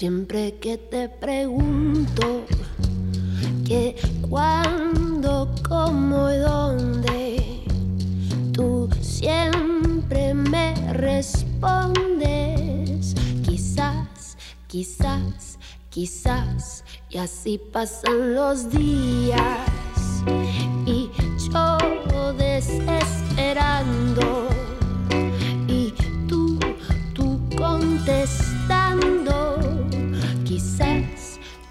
Siempre que te pregunto que cuándo, cómo y dónde, tú siempre me respondes. Quizás, quizás, quizás, y así pasan los días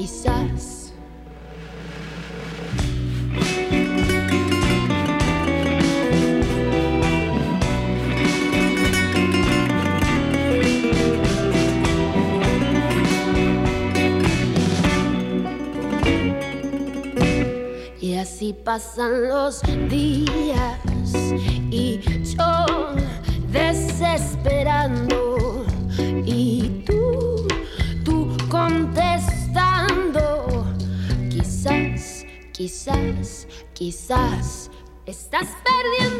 Quizás. Y así pasan los días y yo desesperando Quizás, quizás, estás perdiendo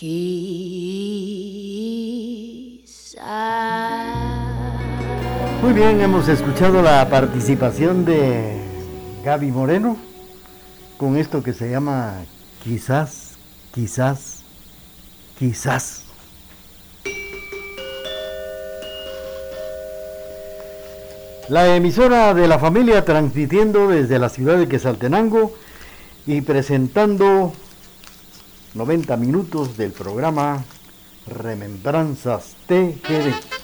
quizás. Muy bien, hemos escuchado la participación de Gaby Moreno con esto que se llama quizás, quizás, quizás. La emisora de la familia transmitiendo desde la ciudad de Quesaltenango y presentando 90 minutos del programa Remembranzas TGD.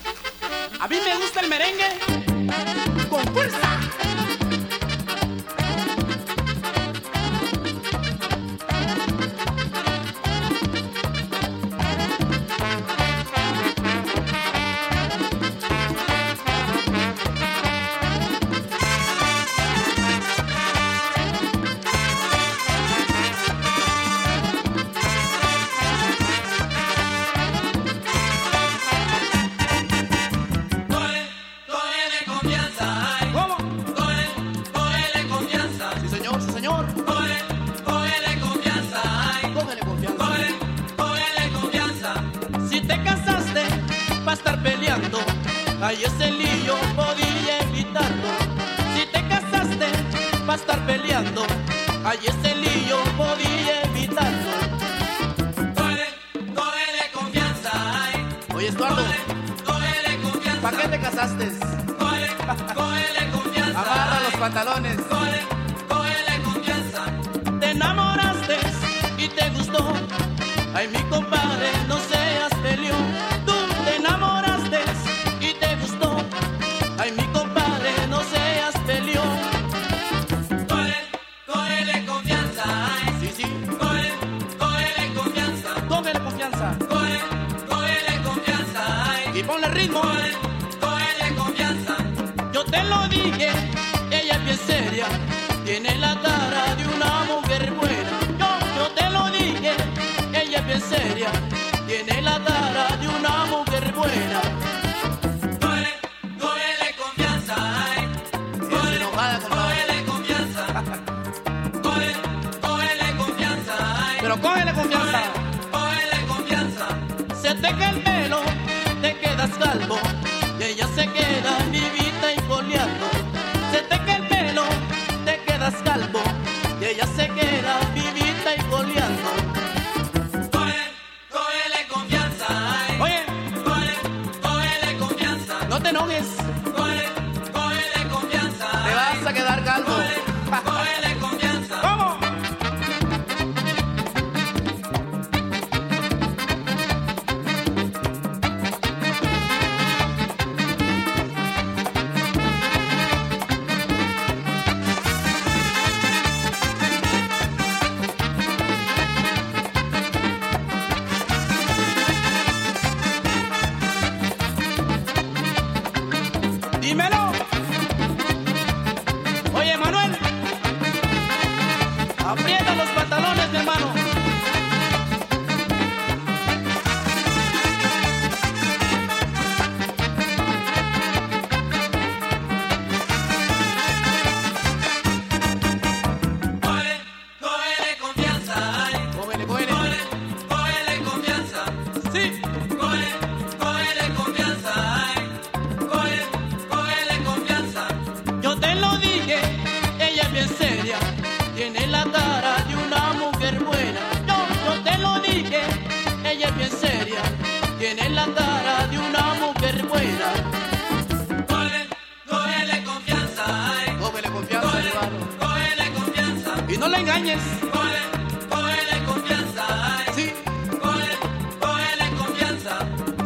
Y no le engañes. Cógele, cógele confianza, ay. Sí. Cógele, cógele confianza.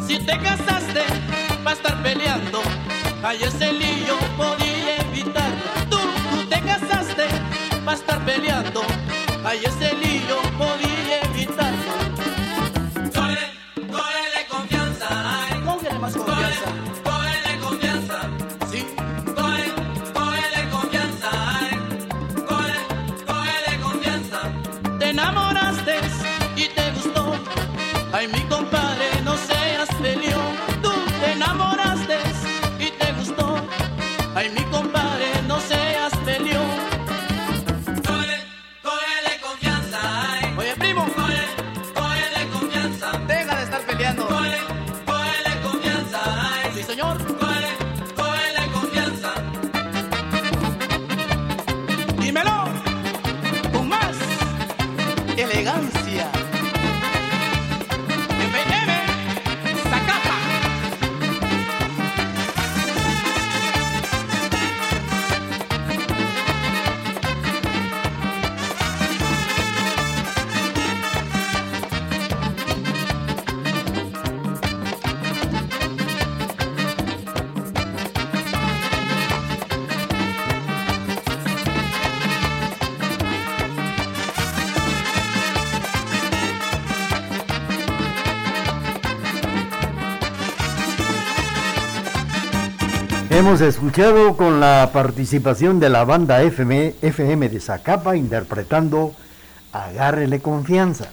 Si te casaste, va a estar peleando. Ay, ese lío podía evitarlo. Tú, tú te casaste, va a estar peleando. Ay, ese lío Hemos escuchado con la participación de la banda FM, FM de Zacapa interpretando Agárrele confianza.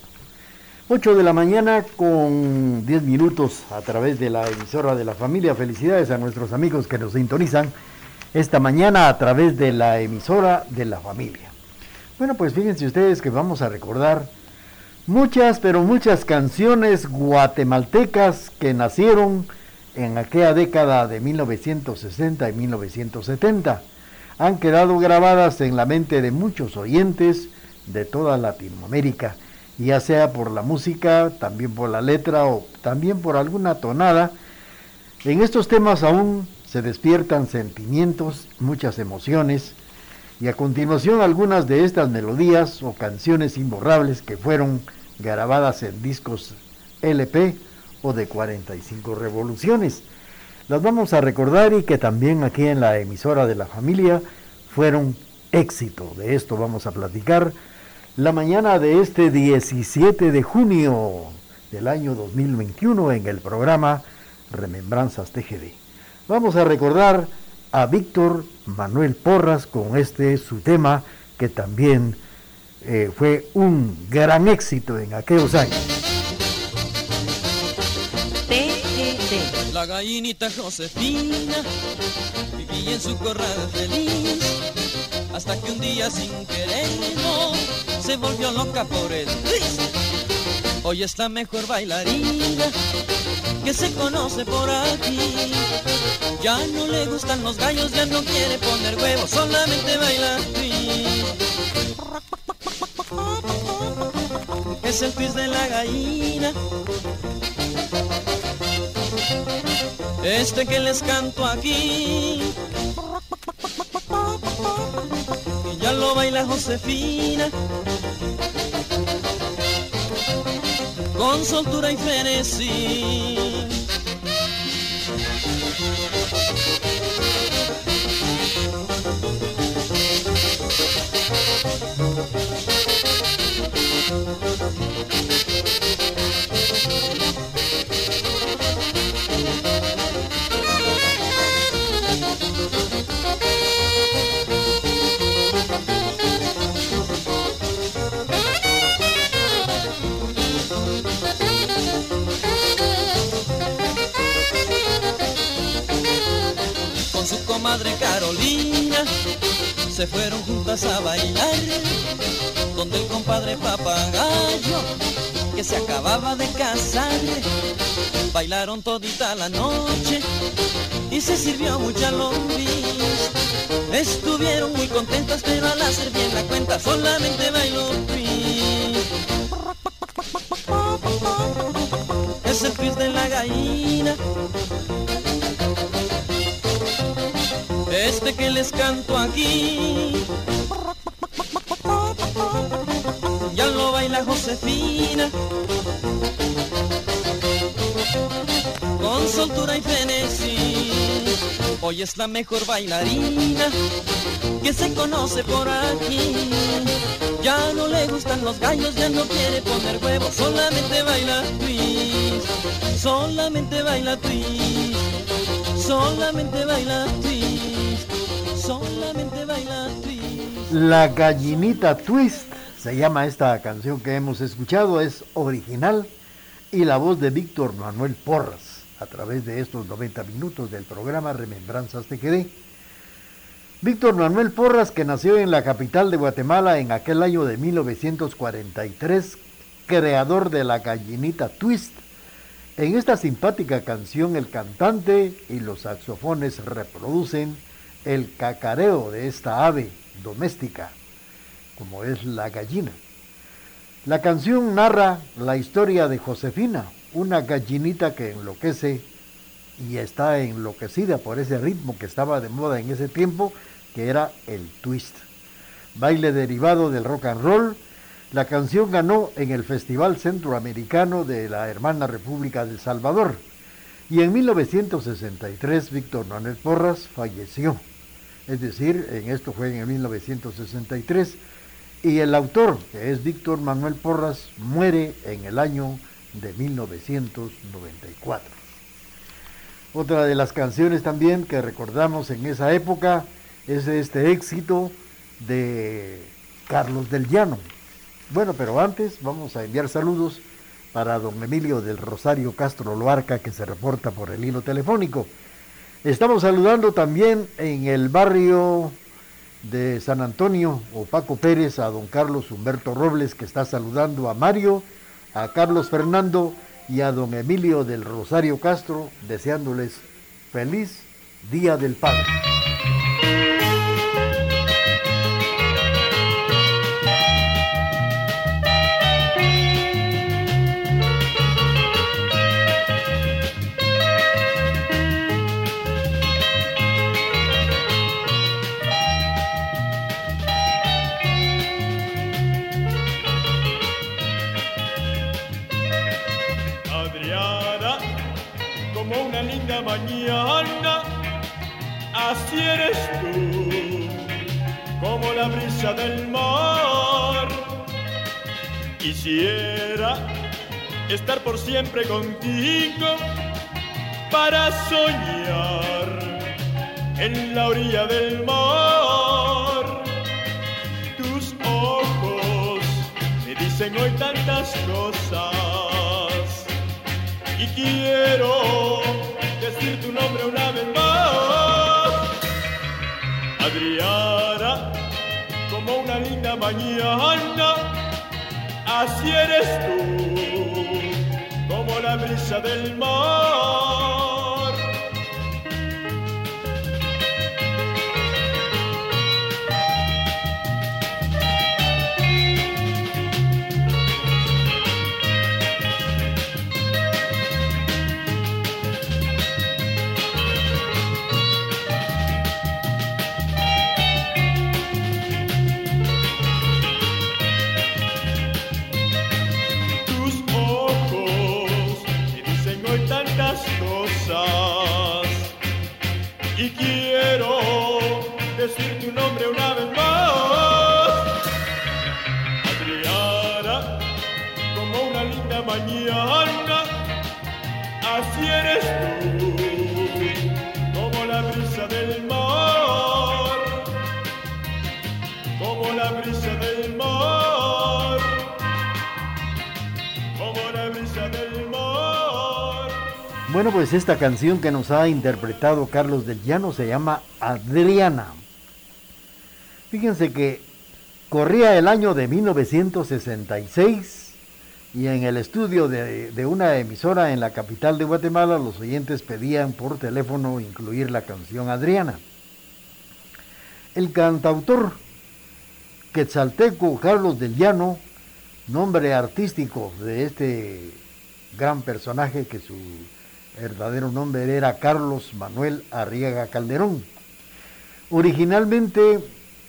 8 de la mañana con 10 minutos a través de la emisora de la familia. Felicidades a nuestros amigos que nos sintonizan esta mañana a través de la emisora de la familia. Bueno, pues fíjense ustedes que vamos a recordar muchas, pero muchas canciones guatemaltecas que nacieron en aquella década de 1960 y 1970. Han quedado grabadas en la mente de muchos oyentes de toda Latinoamérica, ya sea por la música, también por la letra o también por alguna tonada. En estos temas aún se despiertan sentimientos, muchas emociones, y a continuación algunas de estas melodías o canciones imborrables que fueron grabadas en discos LP o de 45 revoluciones. Las vamos a recordar y que también aquí en la emisora de la familia fueron éxito. De esto vamos a platicar la mañana de este 17 de junio del año 2021 en el programa Remembranzas TGD. Vamos a recordar a Víctor Manuel Porras con este su tema que también eh, fue un gran éxito en aquellos años. Gallinita Josefina vivía en su corral feliz hasta que un día sin quererlo se volvió loca por el twist. Hoy es la mejor bailarina que se conoce por aquí. Ya no le gustan los gallos, ya no quiere poner huevos, solamente baila. Es el twist de la gallina Este que les canto aquí. Y ya lo baila Josefina. Con soltura y frenesí. Se fueron juntas a bailar donde el compadre papagayo que se acababa de casar bailaron todita la noche y se sirvió mucha lombriz. Estuvieron muy contentas pero al hacer bien la cuenta solamente bailó twist es el twist de la gallina les canto aquí. Ya lo baila Josefina. Con soltura y frenesí. Hoy es la mejor bailarina que se conoce por aquí. Ya no le gustan los gallos, ya no quiere poner huevos, solamente baila twist. Solamente baila twist. Solamente baila twist. La gallinita twist se llama esta canción que hemos escuchado, es original y la voz de Víctor Manuel Porras a través de estos 90 minutos del programa Remembranzas TGD. Víctor Manuel Porras, que nació en la capital de Guatemala en aquel año de 1943, creador de la gallinita twist. En esta simpática canción el cantante y los saxofones reproducen el cacareo de esta ave doméstica, como es la gallina. La canción narra la historia de Josefina, una gallinita que enloquece y está enloquecida por ese ritmo que estaba de moda en ese tiempo, que era el twist. Baile derivado del rock and roll, la canción ganó en el Festival Centroamericano de la Hermana República de El Salvador y en 1963 Víctor Manuel Porras falleció. Es decir, en esto fue en el 1963 y el autor, que es Víctor Manuel Porras, muere en el año de 1994. Otra de las canciones también que recordamos en esa época es este éxito de Carlos del Llano. Bueno, pero antes vamos a enviar saludos para don Emilio del Rosario Castro Loarca que se reporta por el hilo telefónico. Estamos saludando también en el barrio de San Antonio o Paco Pérez a don Carlos Humberto Robles que está saludando a Mario, a Carlos Fernando y a don Emilio del Rosario Castro deseándoles feliz Día del Padre. Siempre contigo para soñar en la orilla del mar. Tus ojos me dicen hoy tantas cosas y quiero decir tu nombre una vez más. Adriana, como una linda mañana, así eres tú, la brisa del mar. Esta canción que nos ha interpretado Carlos del Llano se llama Adriana. Fíjense que corría el año de 1966 y en el estudio de, de una emisora en la capital de Guatemala los oyentes pedían por teléfono incluir la canción Adriana. El cantautor quetzalteco Carlos del Llano nombre artístico de este gran personaje que su verdadero nombre era Carlos Manuel Arriaga Calderón. Originalmente,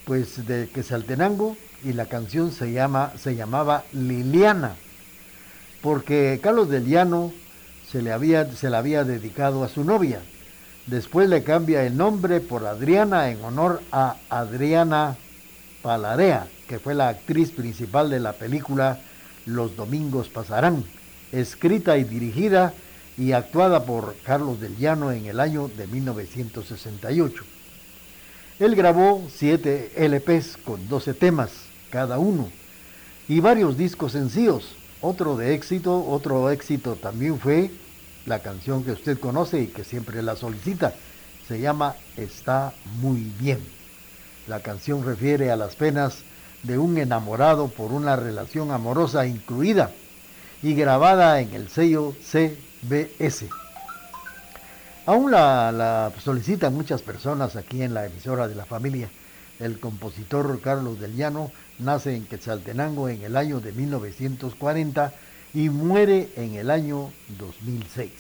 pues de Quesaltenango y la canción se llama se llamaba Liliana, porque Carlos del Llano se le había se la había dedicado a su novia. Después le cambia el nombre por Adriana en honor a Adriana Palarea, que fue la actriz principal de la película Los Domingos Pasarán, escrita y dirigida y actuada por Carlos del Llano en el año de 1968. Él grabó siete LPs con 12 temas cada uno y varios discos sencillos. Otro de éxito, otro éxito también fue la canción que usted conoce y que siempre la solicita. Se llama Está muy bien. La canción refiere a las penas de un enamorado por una relación amorosa incluida y grabada en el sello CBS. Aún la, la, solicitan muchas personas aquí en la emisora de la familia. El compositor Carlos del Llano nace en Quetzaltenango en el año de 1940 y muere en el año 2006.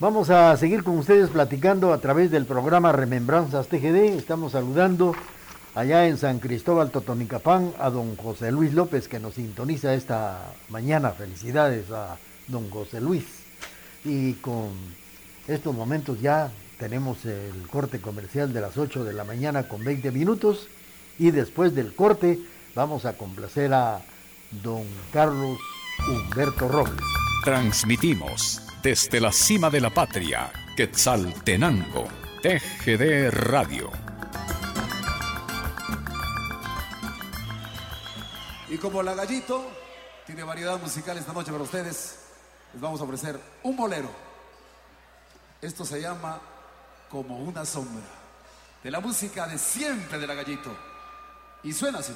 Vamos a seguir con ustedes platicando a través del programa Remembranzas TGD. Estamos saludando allá en San Cristóbal Totonicapán a don José Luis López que nos sintoniza esta mañana. Felicidades a don José Luis. Y con estos momentos ya tenemos el corte comercial de las 8 de la mañana con 20 minutos y después del corte vamos a complacer a don Carlos Humberto Robles. Transmitimos desde la cima de la patria, Quetzaltenango, TGD Radio. Y como la gallito tiene variedad musical esta noche para ustedes, les vamos a ofrecer un bolero. Esto se llama Como una sombra, de la música de siempre de la gallito. Y suena así.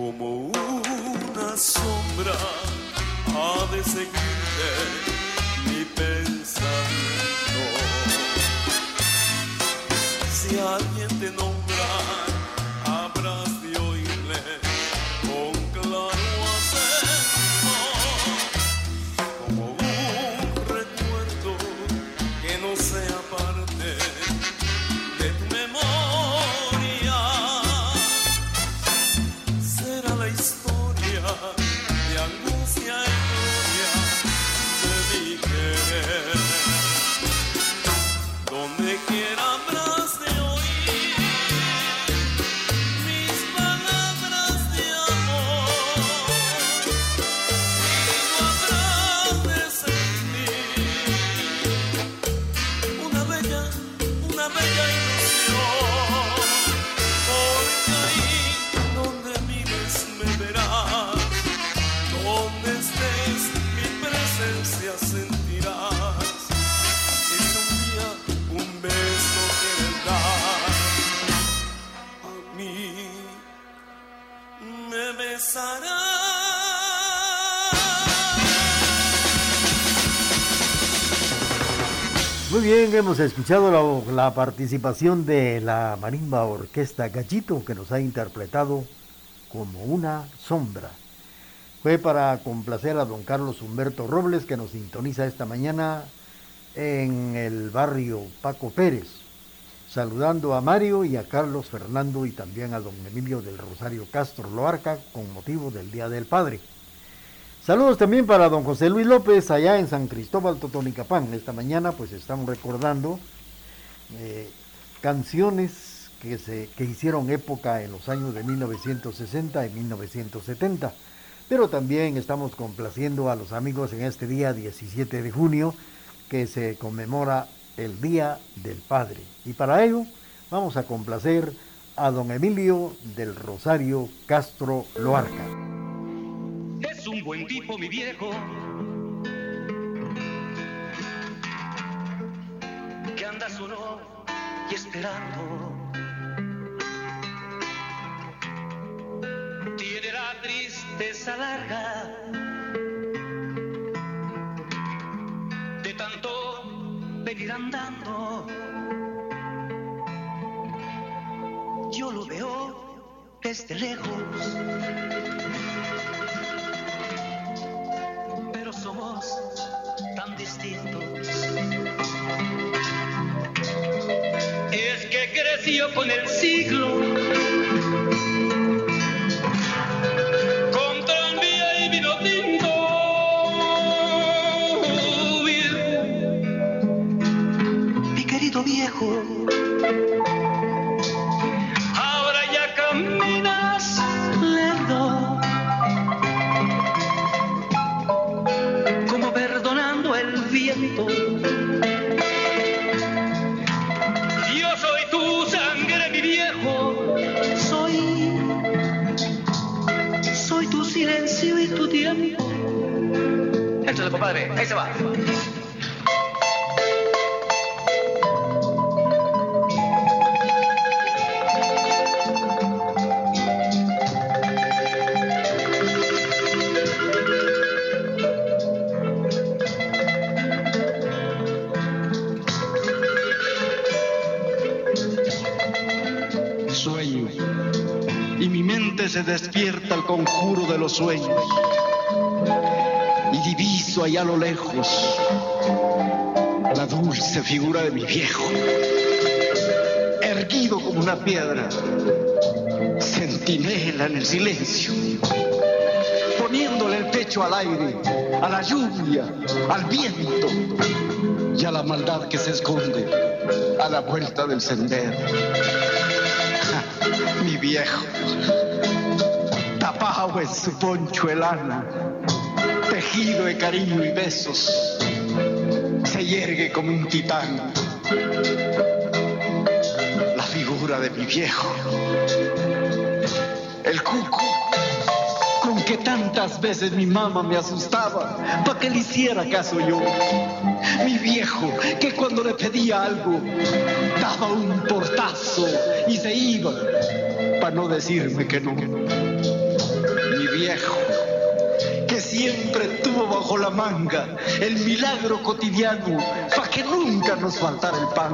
Como una sombra ha de seguirte mi pensamiento. Si alguien te nombra, Muy bien, hemos escuchado la, participación de la marimba orquesta Gallito que nos ha interpretado como una sombra. Fue para complacer a don Carlos Humberto Robles que nos sintoniza esta mañana en el barrio Paco Pérez, saludando a Mario y a Carlos Fernando y también a don Emilio del Rosario Castro Loarca con motivo del Día del Padre. Saludos también para don José Luis López allá en San Cristóbal Totonicapán. Esta mañana pues estamos recordando eh, canciones que, se, que hicieron época en los años de 1960 y 1970. Pero también estamos complaciendo a los amigos en este día 17 de junio que se conmemora el Día del Padre. Y para ello vamos a complacer a don Emilio del Rosario Castro Loarca. Es un buen tipo, mi viejo. Que anda solo y esperando. Andando. Yo lo veo desde lejos. pero somos tan distintos. Es que creció con el siglo, Sueño. Y mi mente se despierta al conjuro de los sueños. Allá a lo lejos. La dulce figura de mi viejo, erguido como una piedra, centinela en el silencio, poniéndole el pecho al aire, a la lluvia, al viento y a la maldad que se esconde a la vuelta del sendero. Mi viejo, tapado en su poncho de de cariño y besos, se yergue como un titán. La figura de mi viejo, el cuco, con que tantas veces mi mamá me asustaba para que le hiciera caso yo. Mi viejo, que cuando le pedía algo, daba un portazo y se iba para no decirme que no. Mi viejo, que siempre tuvo bajo la manga el milagro cotidiano para que nunca nos faltara el pan.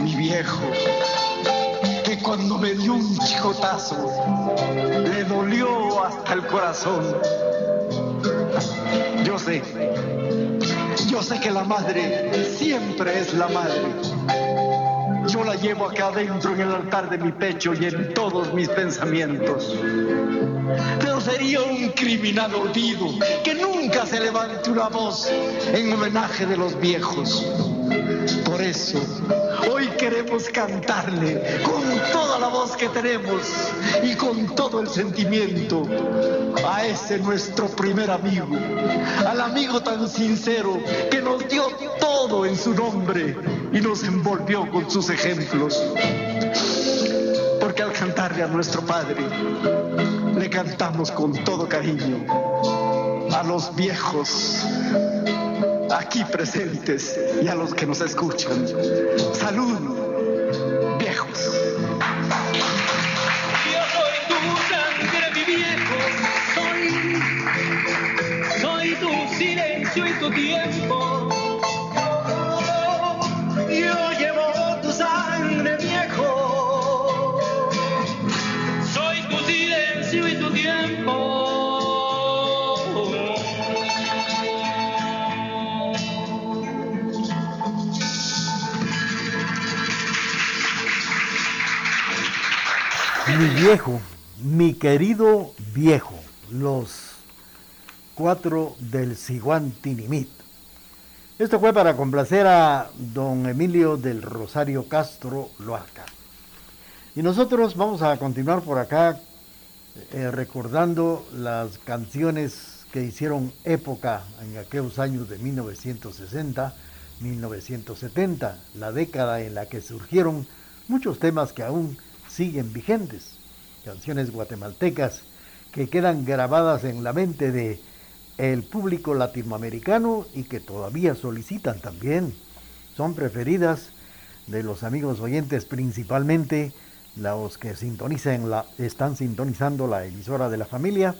Mi viejo, que cuando me dio un chicotazo, le dolió hasta el corazón. Yo sé, yo sé que la madre siempre es la madre. Yo la llevo acá adentro en el altar de mi pecho y en todos mis pensamientos. Pero sería un criminal olvido que nunca se levante una voz en homenaje de los viejos. Por eso, hoy queremos cantarle con toda la voz que tenemos y con todo el sentimiento a ese nuestro primer amigo, al amigo tan sincero que nos dio todo en su nombre y nos envolvió con sus ejemplos. Cantarle a nuestro Padre, le cantamos con todo cariño a los viejos aquí presentes y a los que nos escuchan. Salud, Mi viejo, mi querido viejo, los cuatro del Siguan Tinimit. Esto fue para complacer a don Emilio del Rosario Castro Loarca. Y nosotros vamos a continuar por acá eh, recordando las canciones que hicieron época en aquellos años de 1960, 1970, la década en la que surgieron muchos temas que aún siguen vigentes, canciones guatemaltecas que quedan grabadas en la mente de el público latinoamericano y que todavía solicitan también. Son preferidas de los amigos oyentes principalmente los que sintonizan la, están sintonizando la emisora de la familia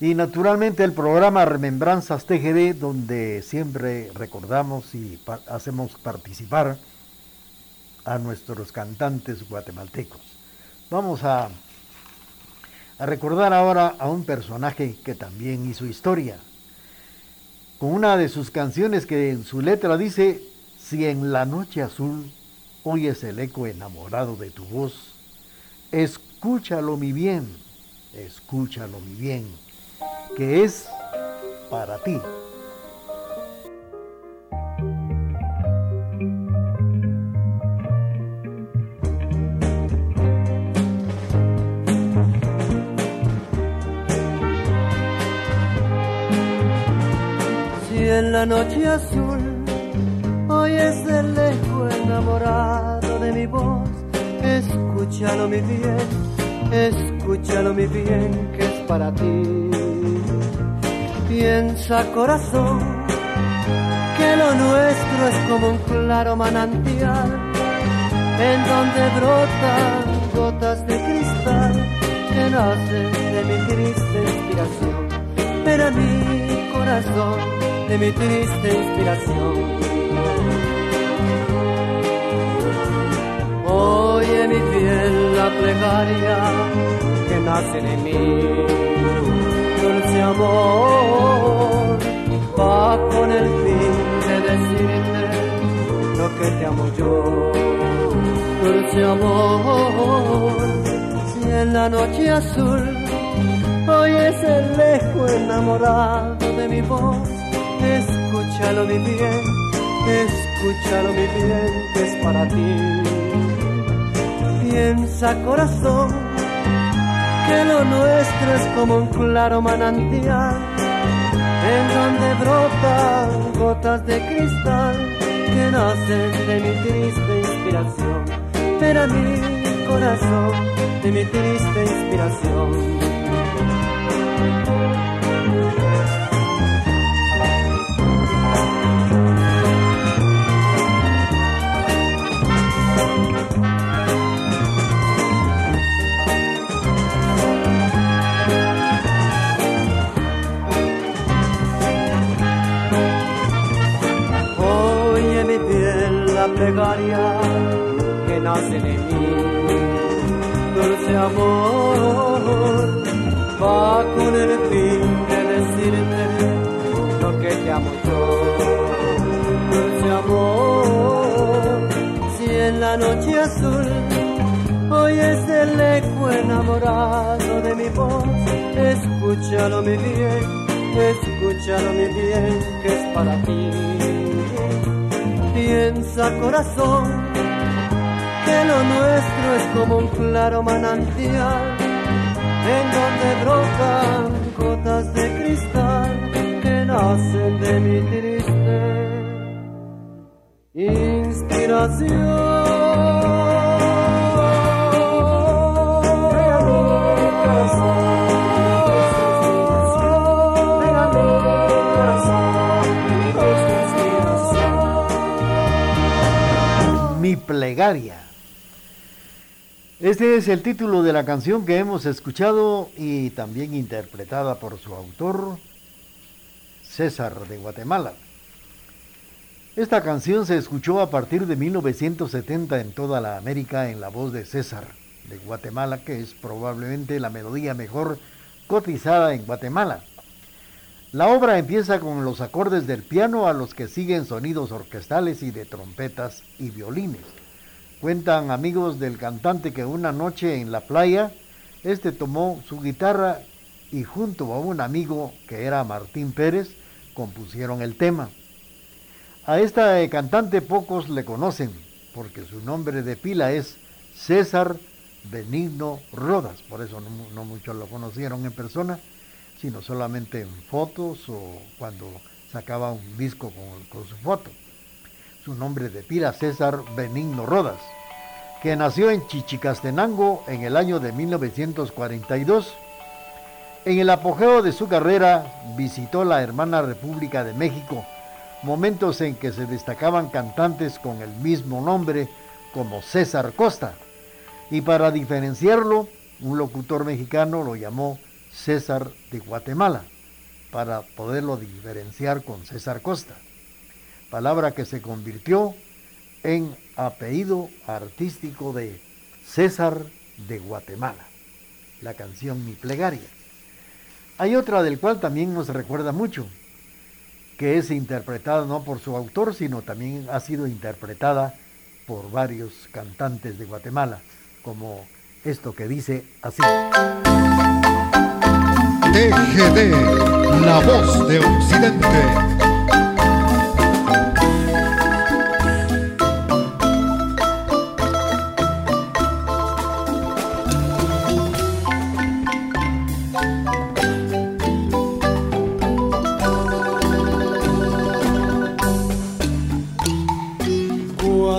y naturalmente el programa Remembranzas TGD donde siempre recordamos y hacemos participar a nuestros cantantes guatemaltecos. Vamos a, a recordar ahora a un personaje que también hizo historia, con una de sus canciones que en su letra dice, si en la noche azul oyes el eco enamorado de tu voz, escúchalo mi bien, escúchalo mi bien, que es para ti. Si en la noche azul oyes el eco enamorado de mi voz, escúchalo mi bien, escúchalo mi bien, que es para ti. Piensa corazón, que lo nuestro es como un claro manantial, en donde brotan gotas de cristal que nacen de mi triste inspiración. Pero mi corazón, de mi triste inspiración. Oye mi fiel la plegaria que nace de mí, dulce amor, va con el fin que te amo yo. Dulce amor, si en la noche azul oyes el eco enamorado de mi voz, escúchalo mi bien, escúchalo mi bien, que es para ti. Piensa corazón, que lo nuestro es como un claro manantial, en donde brotan gotas de cristal que nacen de mi triste inspiración. Pero mi corazón, de mi triste inspiración. Plegaria que nace de mí, dulce amor, va con el fin de decirte lo que te amo yo, dulce amor, si en la noche azul oyes el eco enamorado de mi voz, escúchalo mi bien, escúchalo mi bien, que es para ti. Piensa corazón, que lo nuestro es como un claro manantial, en donde brotan gotas de cristal que nacen de mi triste Mi Este es el título de la canción que hemos escuchado y también interpretada por su autor, César de Guatemala. Esta canción se escuchó a partir de 1970 en toda la América en la voz de César de Guatemala, que es probablemente la melodía mejor cotizada en Guatemala. La obra empieza con los acordes del piano a los que siguen sonidos orquestales y de trompetas y violines. Cuentan amigos del cantante que una noche en la playa, este tomó su guitarra y junto a un amigo que era Martín Pérez, compusieron el tema. A esta eh, cantante pocos le conocen, porque su nombre de pila es César Benigno Rodas, por eso no, muchos lo conocieron en persona, sino solamente en fotos o cuando sacaba un disco con, con su foto. Su nombre de pila César Benigno Rodas, que nació en Chichicastenango en el año de 1942. En el apogeo de su carrera visitó la hermana República de México, momentos en que se destacaban cantantes con el mismo nombre como César Costa. Y para diferenciarlo, un locutor mexicano lo llamó César de Guatemala, para poderlo diferenciar con César Costa, palabra que se convirtió en apellido artístico de César de Guatemala, la canción Mi Plegaria. Hay otra del cual también nos recuerda mucho, que es interpretada no por su autor, sino también ha sido interpretada por varios cantantes de Guatemala, como esto que dice así. TGD, la voz de Occidente.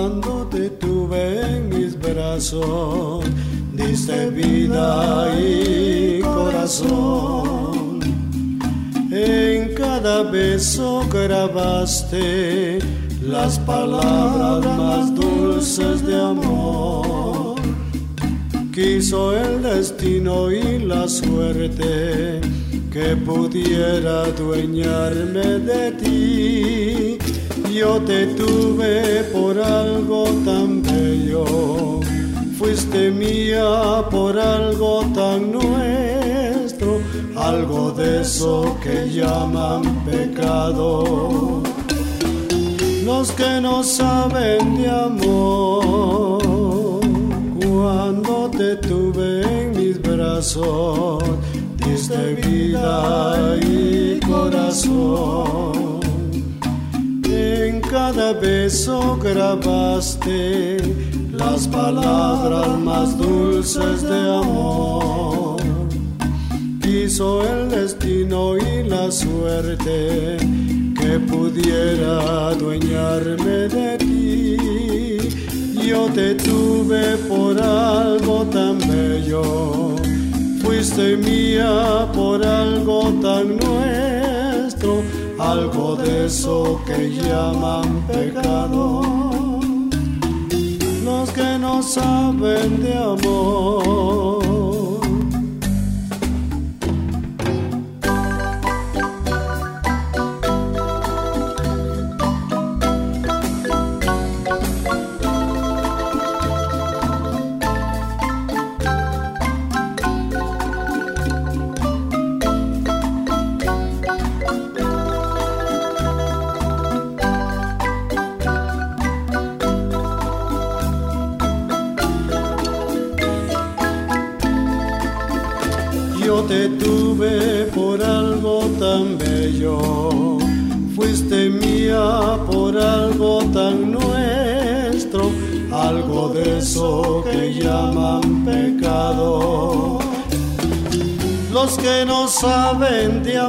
Cuando te tuve en mis brazos, diste vida y corazón. En cada beso grabaste las palabras más dulces de amor. Quiso el destino y la suerte que pudiera adueñarme de ti. Yo te tuve por algo tan bello, fuiste mía por algo tan nuestro, algo de eso que llaman pecado. los que no saben de amor. Cuando te tuve en mis brazos, diste vida y corazón. En cada beso grabaste las palabras más dulces de amor. Quiso el destino y la suerte que pudiera adueñarme de ti. Yo te tuve por algo tan bello, fuiste mía por algo tan nuestro, algo de eso que llaman pecado. Los que no saben de amor.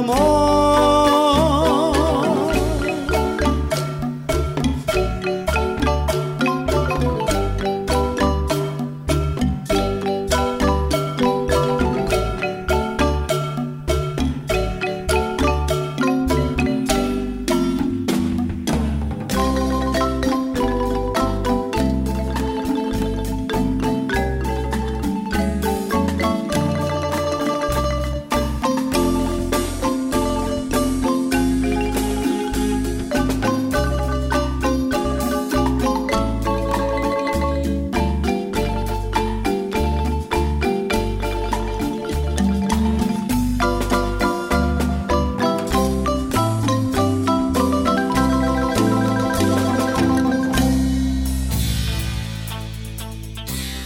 Amor.